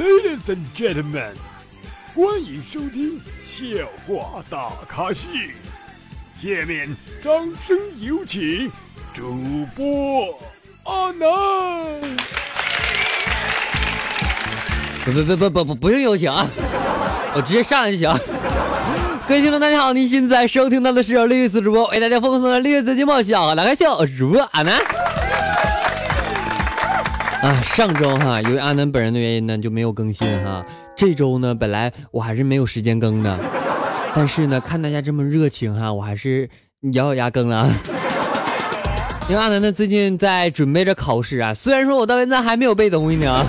Ladies and gentlemen，欢迎收听笑话大咖秀。下面掌声有请主播阿南。不不不不不不不用有请啊，我直接上来就行。各位听众，大家好，您现在收听到的是由绿色主播为大家奉送的绿色节目《笑话大咖秀》，主播阿南。啊，上周哈，由于阿南本人的原因呢，就没有更新哈。这周呢，本来我还是没有时间更的，但是呢，看大家这么热情哈，我还是咬咬牙更了。因为阿南呢，最近在准备着考试啊。虽然说我到现在还没有背东西呢，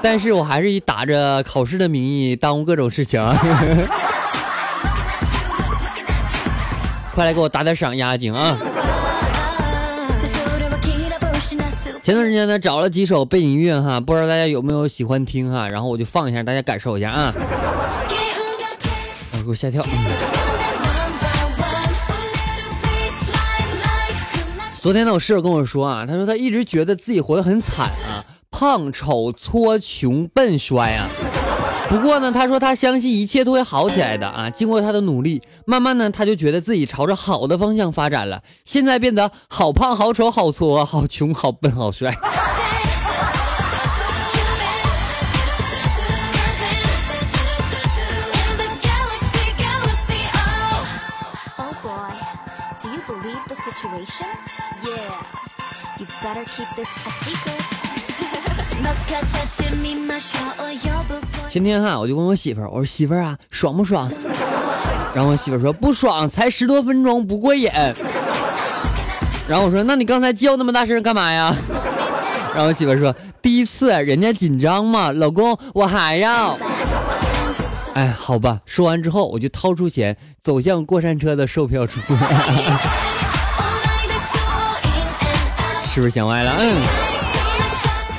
但是我还是以打着考试的名义耽误各种事情。快来给我打点赏压压惊啊！前段时间呢，找了几首背景音乐哈，不知道大家有没有喜欢听哈，然后我就放一下，大家感受一下啊。给我吓跳。昨天呢，我室友跟我说啊，他说他一直觉得自己活得很惨啊，胖、丑、矬、穷、笨、衰啊。不过呢，他说他相信一切都会好起来的啊！经过他的努力，慢慢呢，他就觉得自己朝着好的方向发展了。现在变得好胖、好丑、好矬、好穷、好笨、好帅。前 天哈，我就问我媳妇儿，我说媳妇儿啊，爽不爽？然后我媳妇儿说不爽，才十多分钟，不过瘾。然后我说那你刚才叫那么大声干嘛呀？然后我媳妇儿说第一次，人家紧张嘛，老公我还要。哎，好吧。说完之后，我就掏出钱，走向过山车的售票处。是不是想歪了？嗯，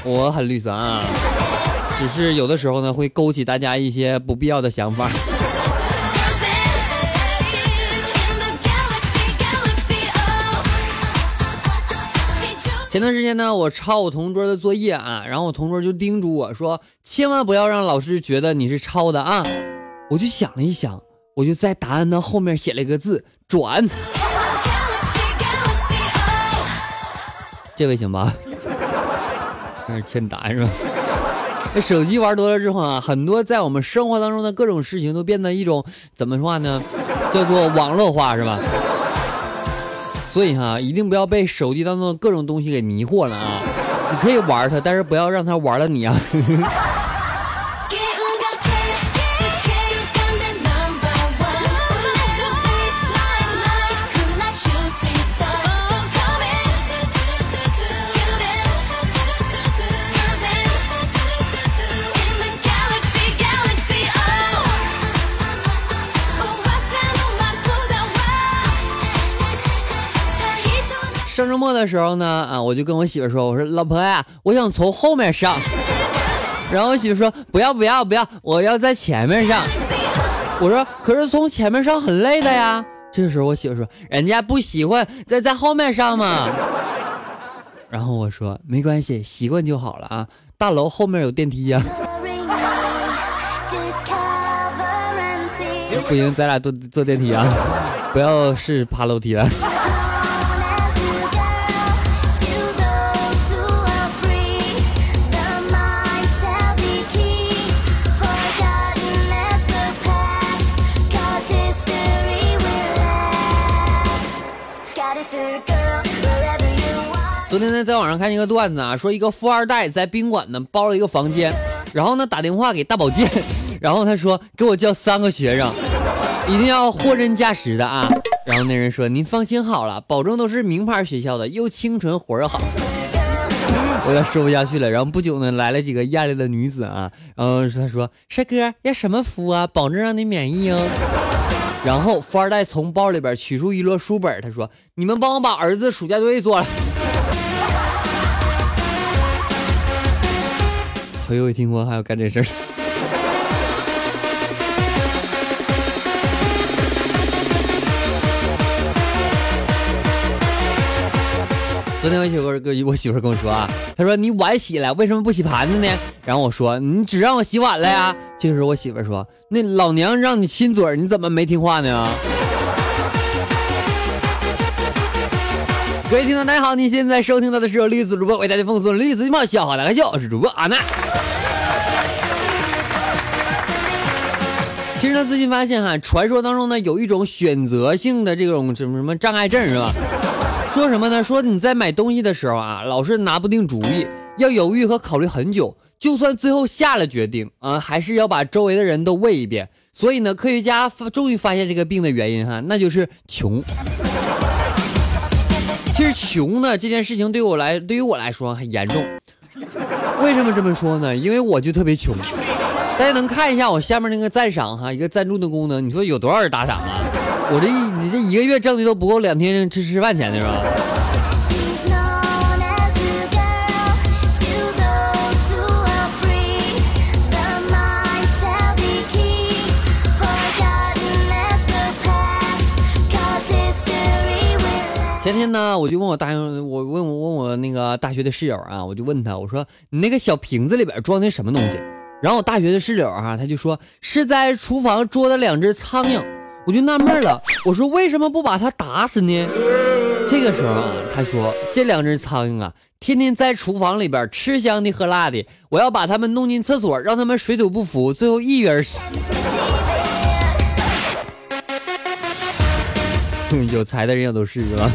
我很绿色啊。只是有的时候呢，会勾起大家一些不必要的想法。前段时间呢，我抄我同桌的作业啊，然后我同桌就叮嘱我说，千万不要让老师觉得你是抄的啊。我就想了一想，我就在答案的后面写了一个字“转”，这位行吧？那是欠打是吧？那手机玩多了之后啊，很多在我们生活当中的各种事情都变得一种怎么说话呢？叫做网络化是吧？所以哈，一定不要被手机当中的各种东西给迷惑了啊！你可以玩它，但是不要让它玩了你啊！上周末的时候呢，啊，我就跟我媳妇说，我说老婆呀，我想从后面上。然后我媳妇说不要不要不要，我要在前面上。我说可是从前面上很累的呀。这个时候我媳妇说人家不喜欢在在后面上嘛。然后我说没关系，习惯就好了啊。大楼后面有电梯呀。不行，咱俩坐坐电梯啊，不要是爬楼梯了。昨天呢，在网上看一个段子啊，说一个富二代在宾馆呢包了一个房间，然后呢打电话给大保健，然后他说给我叫三个学生，一定要货真价实的啊。然后那人说您放心好了，保证都是名牌学校的，又清纯活又好。我要说不下去了。然后不久呢，来了几个艳丽的女子啊，然后他说帅哥要什么服啊，保证让你免疫哦。然后富二代从包里边取出一摞书本，他说你们帮我把儿子暑假作业做了。头一回听说还要干这事儿。昨天我媳妇儿跟我媳妇儿跟我说啊，她说你碗洗了，为什么不洗盘子呢？然后我说你只让我洗碗了呀。这时候我媳妇儿说，那老娘让你亲嘴，你怎么没听话呢？各位听众大家好，你现在收听到的是由栗子主播为大家奉送的栗子冒笑话大开笑，我是主播阿南。其实呢，最近发现哈，传说当中呢有一种选择性的这种什么什么障碍症是吧？说什么呢？说你在买东西的时候啊，老是拿不定主意，要犹豫和考虑很久，就算最后下了决定啊，还是要把周围的人都问一遍。所以呢，科学家发终于发现这个病的原因哈，那就是穷。其实穷呢这件事情对我来，对于我来说很严重。为什么这么说呢？因为我就特别穷。大家能看一下我下面那个赞赏哈，一个赞助的功能，你说有多少人打赏啊？我这一你这一个月挣的都不够两天吃吃饭钱的是吧？前天呢，我就问我大学，我问我问我那个大学的室友啊，我就问他，我说你那个小瓶子里边装的什么东西？然后我大学的室友啊，他就说是在厨房捉的两只苍蝇。我就纳闷了，我说为什么不把它打死呢？这个时候啊，他说这两只苍蝇啊，天天在厨房里边吃香的喝辣的，我要把它们弄进厕所，让他们水土不服，最后一人死。有才的人也都是是吧？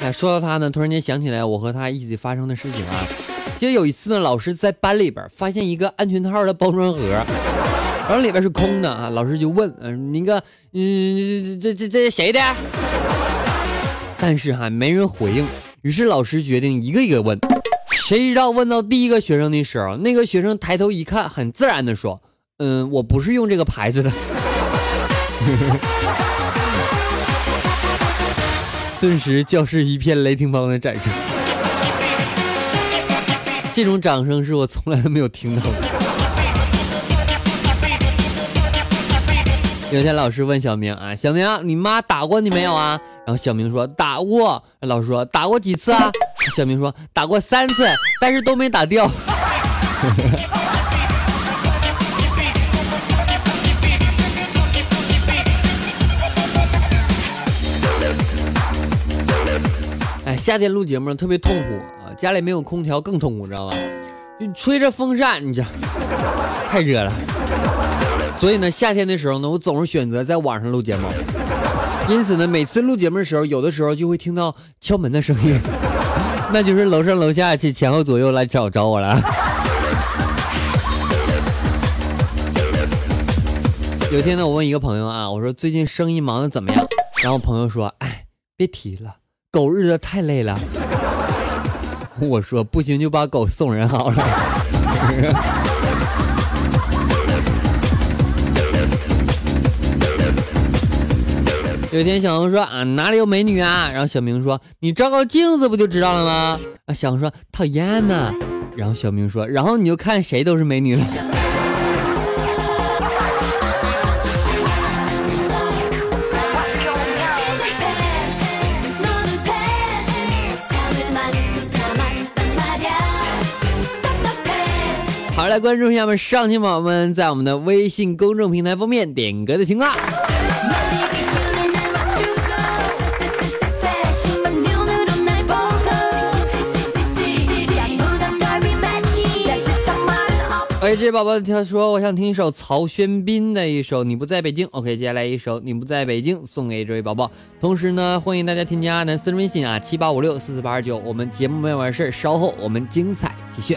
哎说到他呢，突然间想起来我和他一起发生的事情啊。记得有一次呢，老师在班里边发现一个安全套的包装盒，然后里边是空的啊。老师就问，嗯，那个，嗯，这这这谁的？但是哈，没人回应。于是老师决定一个一个问。谁知道问到第一个学生的时候，那个学生抬头一看，很自然的说，嗯，我不是用这个牌子的。顿时，教室一片雷霆般的掌声。这种掌声是我从来都没有听到过。有天，老师问小明啊：“小明，你妈打过你没有啊？”然后小明说：“打过。”老师说：“打过几次啊？”小明说：“打过三次，但是都没打掉。”哎夏天录节目特别痛苦啊，家里没有空调更痛苦，知道吧？就吹着风扇，你这太热了。所以呢，夏天的时候呢，我总是选择在晚上录节目。因此呢，每次录节目的时候，有的时候就会听到敲门的声音，那就是楼上楼下去前后左右来找找我了。有天呢，我问一个朋友啊，我说最近生意忙的怎么样？然后朋友说，哎，别提了。狗日子太累了，我说不行就把狗送人好了。有一天小红说啊哪里有美女啊？然后小明说你照照镜子不就知道了吗？啊小红说讨厌呢。然后小明说然后你就看谁都是美女了。好，来关注一下我们上期宝宝们在我们的微信公众平台封面点歌的情况。哎，这位宝宝他说我想听一首曹轩宾的一首《你不在北京》。OK，接下来一首《你不在北京》送给这位宝宝。同时呢，欢迎大家添加阿南私人微信啊，七八五六四四八二九。我们节目没完事稍后我们精彩继续。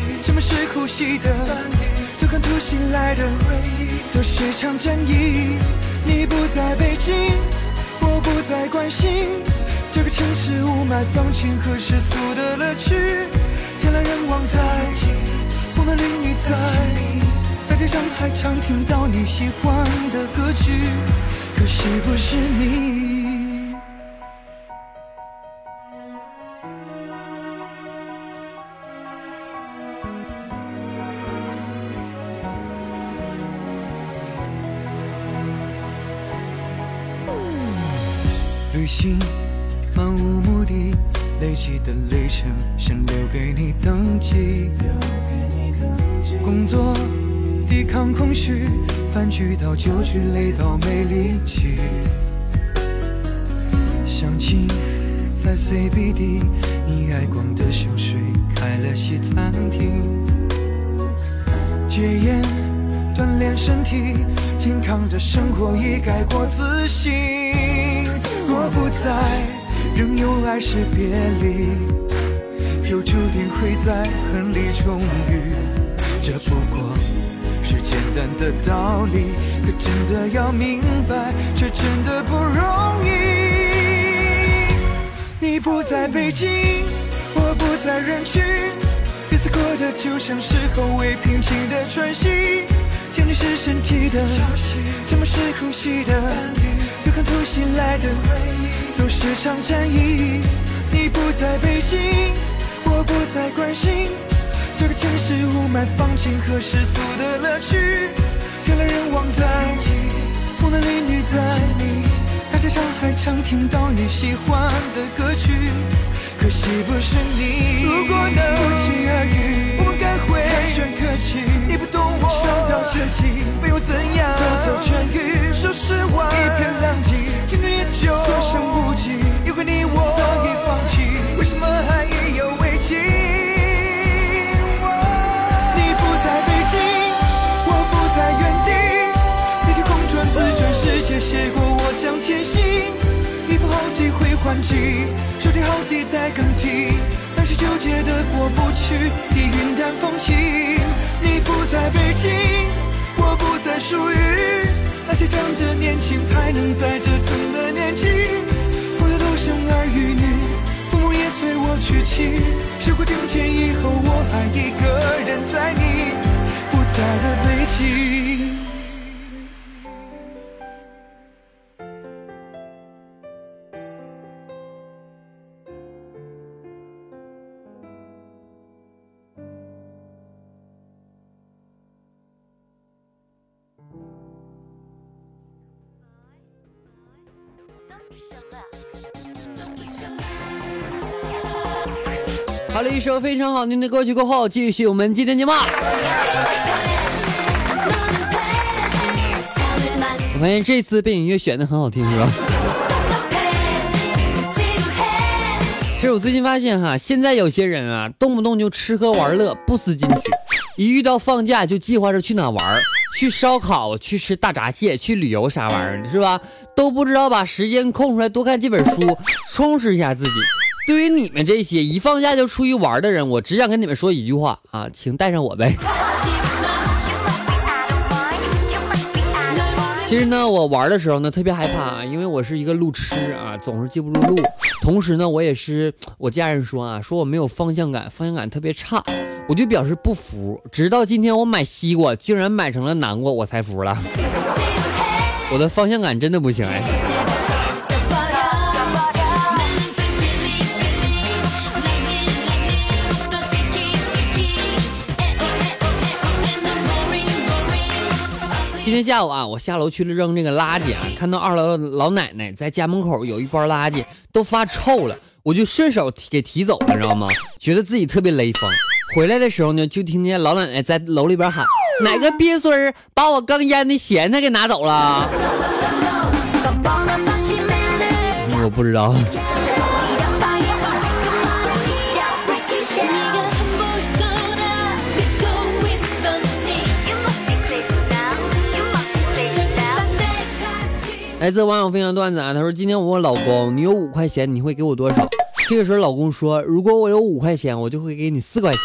什么是呼吸的？都看突袭来的回忆，都是场战役。你不在北京，我不再关心这个城市雾霾、放晴和世俗的乐趣。人来人往在，风男绿女在，大街上还常听到你喜欢的歌曲，可是不是你？旅行漫无目的，累积的里程想留给你登记。工作抵抗空虚，饭局到酒局累到没力气。相亲在 CBD，你爱逛的秀水开了西餐厅。戒烟锻炼身体，健康的生活已改过自新。在，仍有爱是别离，就注定会在恨里重遇。这不过是简单的道理，可真的要明白，却真的不容易。你不在北京，我不在人群，日子过得就像是后未平静的喘息。想你是身体的，沉默是呼吸的，对抗突袭来的回忆，都是场战役。你不在北京，我不再关心这个城市雾霾、放晴和世俗的乐趣。人来人往在，风男绿女在，大街上还常听到你喜欢的歌曲，可惜不是你。如果能不期而遇，我们该会寒暄客气。你不懂我，伤到绝境，没有怎样，兜兜痊愈。说实话，一片狼藉，青春也就所剩无你我早已放弃，为什么还意犹未尽？你不在北京，我不在原地，地铁空转自转，世界写过我将前行。衣服好几回换季，手机好几代更替，但是纠结的过不去，已云淡风轻。你不在北京，我不再属于那些长着年轻还能在折腾的年纪。朋友都生儿与女，父母也催我娶妻。时过境迁以后，我还一个人在你不在的北京。好了一首非常好听的歌曲过后，继续我们今天节目。我发现这次背景音乐选的很好听，是吧？其实我最近发现哈，现在有些人啊，动不动就吃喝玩乐，不思进取，一遇到放假就计划着去哪玩，去烧烤，去吃大闸蟹，去旅游啥玩意儿的，是吧？都不知道把时间空出来多看几本书，充实一下自己。对于你们这些一放假就出去玩的人，我只想跟你们说一句话啊，请带上我呗。其实呢，我玩的时候呢特别害怕啊，因为我是一个路痴啊，总是记不住路。同时呢，我也是我家人说啊，说我没有方向感，方向感特别差，我就表示不服。直到今天我买西瓜，竟然买成了南瓜，我才服了。我的方向感真的不行哎。今天下午啊，我下楼去了扔这个垃圾啊，看到二楼老奶奶在家门口有一包垃圾都发臭了，我就顺手给提走了，知道吗？觉得自己特别雷锋。回来的时候呢，就听见老奶奶在楼里边喊：“哪个鳖孙儿把我刚腌的咸菜给拿走了？”我不知道。来自网友分享段子啊，他说：“今天我问老公，你有五块钱，你会给我多少？”这个时候老公说：“如果我有五块钱，我就会给你四块钱。”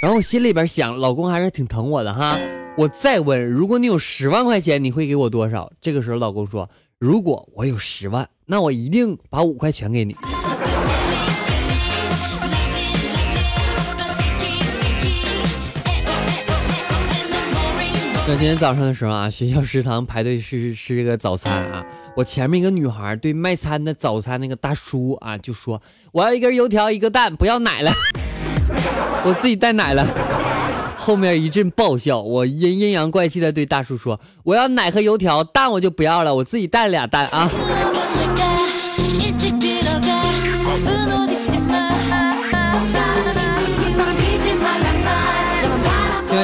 然后我心里边想，老公还是挺疼我的哈。我再问，如果你有十万块钱，你会给我多少？这个时候老公说：“如果我有十万，那我一定把五块全给你。”那今天早上的时候啊，学校食堂排队吃吃这个早餐啊，我前面一个女孩对卖餐的早餐那个大叔啊就说：“我要一根油条，一个蛋，不要奶了。”我自己带奶了。后面一阵爆笑，我阴阴阳怪气的对大叔说：“我要奶和油条，蛋我就不要了，我自己带俩蛋啊。”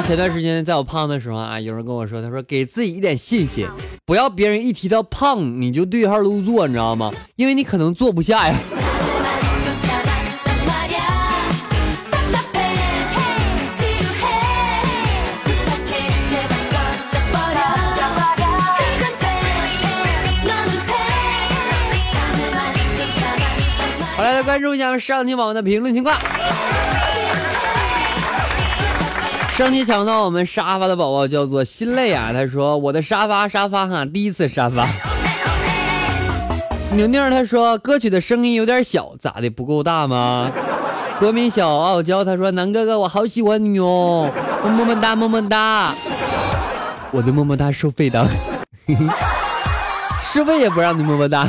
前段时间在我胖的时候啊，有人跟我说，他说给自己一点信心，不要别人一提到胖你就对号入座，你知道吗？因为你可能坐不下呀。好，来关注一下上期网的评论情况。上期抢到我们沙发的宝宝叫做心累啊，他说我的沙发沙发哈，第一次沙发。宁宁他说歌曲的声音有点小，咋的不够大吗？国民小傲娇他说南哥哥我好喜欢你哦，么么哒么么哒。我的么么哒收费的，收费也不让你么么哒。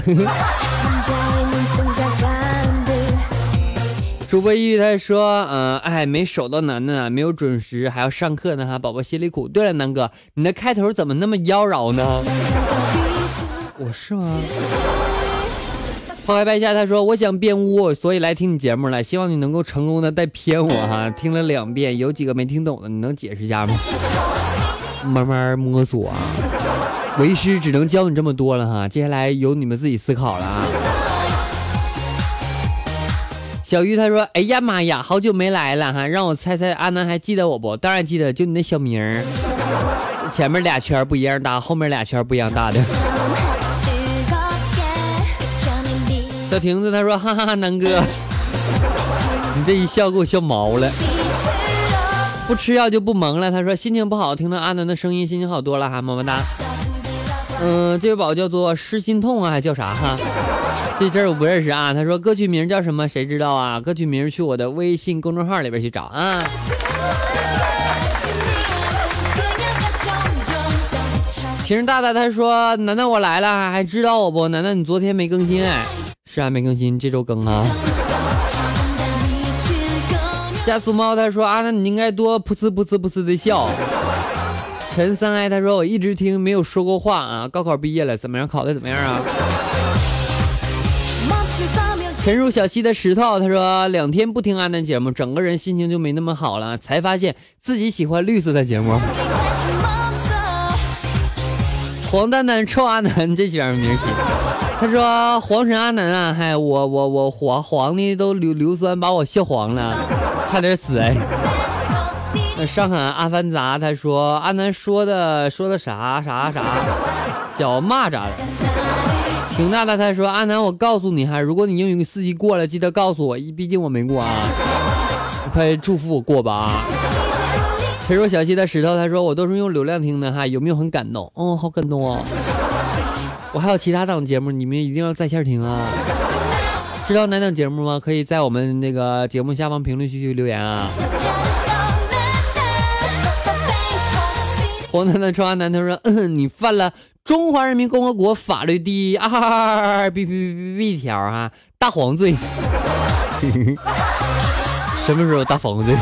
主播一他说，嗯，哎，没守到楠楠，没有准时，还要上课呢哈，宝宝心里苦。对了，南哥，你的开头怎么那么妖娆呢？我是吗？抛开拜下，他说我想变污，所以来听你节目了，希望你能够成功的带偏我哈。听了两遍，有几个没听懂的，你能解释一下吗？慢慢摸索啊，为师只能教你这么多了哈，接下来由你们自己思考了啊。小鱼他说：“哎呀妈呀，好久没来了哈，让我猜猜阿南还记得我不？当然记得，就你那小名儿，前面俩圈不一样大，后面俩圈不一样大的。”小亭子他说：“哈哈哈，南哥，你这一笑给我笑毛了。不吃药就不萌了。”他说：“心情不好，听到阿南的声音，心情好多了哈，么么哒。”嗯，这位宝叫做失心痛啊，还叫啥哈？这字儿我不认识啊。他说歌曲名叫什么？谁知道啊？歌曲名去我的微信公众号里边去找啊。平时大大他说楠楠我来了，还知道我不？楠楠你昨天没更新哎？是啊，没更新，这周更啊。加速猫他说啊，那你应该多噗呲噗呲噗呲的笑。陈三爱他说我一直听没有说过话啊。高考毕业了，怎么样？考的怎么样啊？沉入小溪的石头，他说两天不听阿南节目，整个人心情就没那么好了，才发现自己喜欢绿色的节目。黄丹丹臭阿南，这玩意名起。他说黄神阿南啊，嗨，我我我黄黄的都硫硫酸把我笑黄了，差点死哎。那上海阿凡达他说阿南说的说的啥啥啥，小蚂蚱。挺大的，他说：“阿南，我告诉你哈，如果你英语四级过了，记得告诉我，毕竟我没过啊，你快祝福我过吧啊！”沉入小溪的石头，他说：“我都是用流量听的哈，有没有很感动？哦，好感动哦！我还有其他档节目，你们一定要在线听啊！知道哪档节目吗？可以在我们那个节目下方评论区去留言啊！”黄楠楠穿阿南，他说：“嗯，你犯了。”中华人民共和国法律第二 B B B B 条哈，大黄罪。什么时候大黄罪？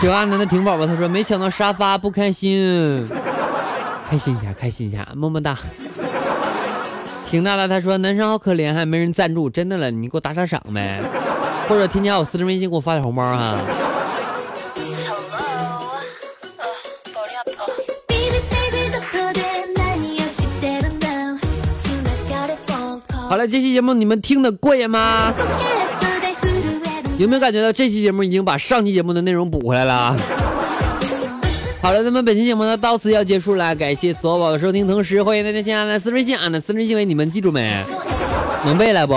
喜欢阿南的婷宝宝他说没抢到沙发不开心。开心一下，开心一下，么么哒。婷大的，他说男生好可怜，还没人赞助，真的了，你给我打打赏呗，或者添加我私人微信，给我发点红包哈。好了，这期节目你们听得过瘾吗？有没有感觉到这期节目已经把上期节目的内容补回来了？好了，咱们本期节目呢到此要结束了，感谢所有宝宝的收听，同时欢迎大家添加私人微信，俺的私人微信你们记住没？能背来不？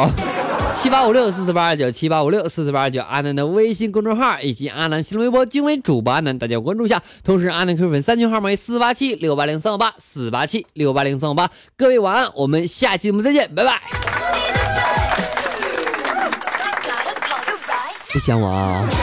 七八五六四四八二九，七八五六四四八二九，阿南的微信公众号以及阿南新浪微博均为主播阿南，大家关注一下。同时，阿南 Q 粉三群号码为四八七六八零三五八四八七六八零三五八。各位晚安，我们下期节目再见，拜拜。不想我啊。